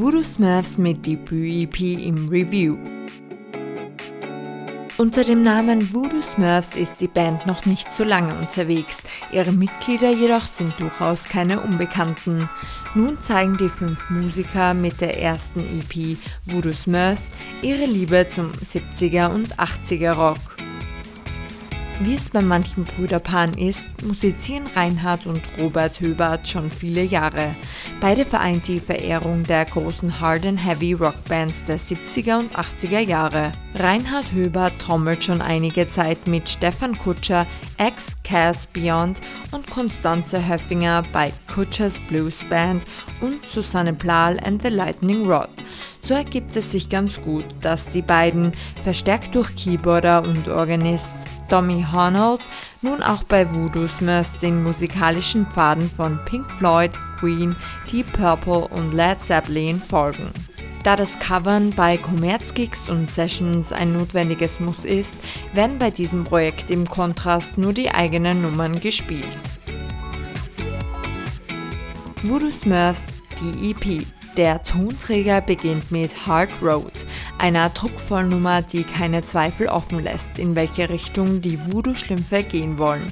Voodoo Smurfs mit Debüt-EP im Review. Unter dem Namen Voodoo Smurfs ist die Band noch nicht so lange unterwegs, ihre Mitglieder jedoch sind durchaus keine Unbekannten. Nun zeigen die fünf Musiker mit der ersten EP Voodoo Smurfs ihre Liebe zum 70er und 80er Rock. Wie es bei manchen Brüderpaaren ist, musizieren Reinhard und Robert Höbert schon viele Jahre. Beide vereint die Verehrung der großen Hard and Heavy Rockbands der 70er und 80er Jahre. Reinhard Höbert trommelt schon einige Zeit mit Stefan Kutscher, ex Chaos Beyond und Konstanze Höffinger bei Kutschers Blues Band und Susanne Plahl and the Lightning Rod. So ergibt es sich ganz gut, dass die beiden, verstärkt durch Keyboarder und Organist Tommy Honnold nun auch bei Voodoo Smurfs den musikalischen Pfaden von Pink Floyd, Queen, Deep Purple und Led Zeppelin folgen. Da das Covern bei Kommerzgigs und Sessions ein notwendiges Muss ist, werden bei diesem Projekt im Kontrast nur die eigenen Nummern gespielt. Voodoo Smurfs, die EP. Der Tonträger beginnt mit Hard Road, einer Druckvollnummer, die keine Zweifel offen lässt, in welche Richtung die Voodoo-Schlümpfe gehen wollen.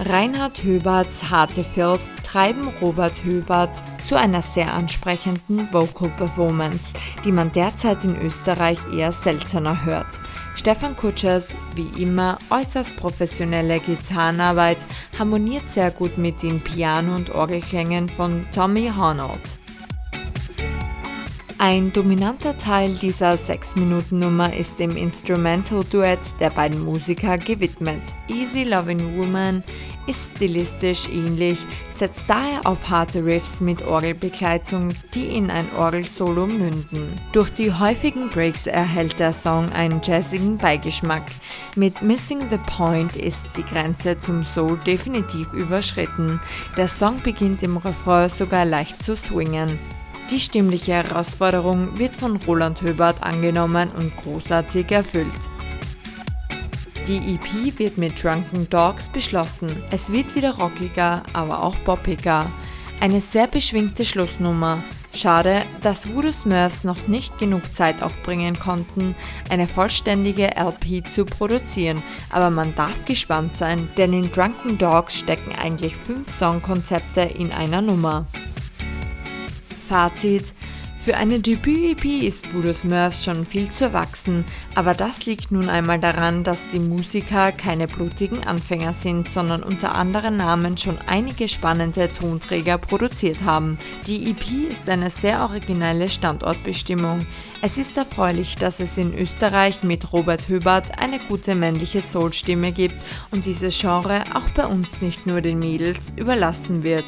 Reinhard Höberts harte Fills treiben Robert Höbert zu einer sehr ansprechenden Vocal Performance, die man derzeit in Österreich eher seltener hört. Stefan Kutschers, wie immer, äußerst professionelle Gitarrenarbeit harmoniert sehr gut mit den Piano- und Orgelklängen von Tommy Honnold. Ein dominanter Teil dieser 6-Minuten-Nummer ist dem Instrumental-Duett der beiden Musiker gewidmet. Easy Loving Woman ist stilistisch ähnlich, setzt daher auf harte Riffs mit Orgelbegleitung, die in ein Orgelsolo münden. Durch die häufigen Breaks erhält der Song einen jazzigen Beigeschmack. Mit Missing the Point ist die Grenze zum Soul definitiv überschritten. Der Song beginnt im Refrain sogar leicht zu swingen. Die stimmliche Herausforderung wird von Roland Höbert angenommen und großartig erfüllt. Die EP wird mit Drunken Dogs beschlossen. Es wird wieder rockiger, aber auch poppiger. Eine sehr beschwingte Schlussnummer. Schade, dass Voodoo Smurfs noch nicht genug Zeit aufbringen konnten, eine vollständige LP zu produzieren, aber man darf gespannt sein, denn in Drunken Dogs stecken eigentlich fünf Songkonzepte in einer Nummer. Fazit. Für eine Debüt-EP ist Voodoo Smurfs schon viel zu erwachsen, aber das liegt nun einmal daran, dass die Musiker keine blutigen Anfänger sind, sondern unter anderen Namen schon einige spannende Tonträger produziert haben. Die EP ist eine sehr originelle Standortbestimmung. Es ist erfreulich, dass es in Österreich mit Robert Höbert eine gute männliche Soul-Stimme gibt und dieses Genre auch bei uns nicht nur den Mädels überlassen wird.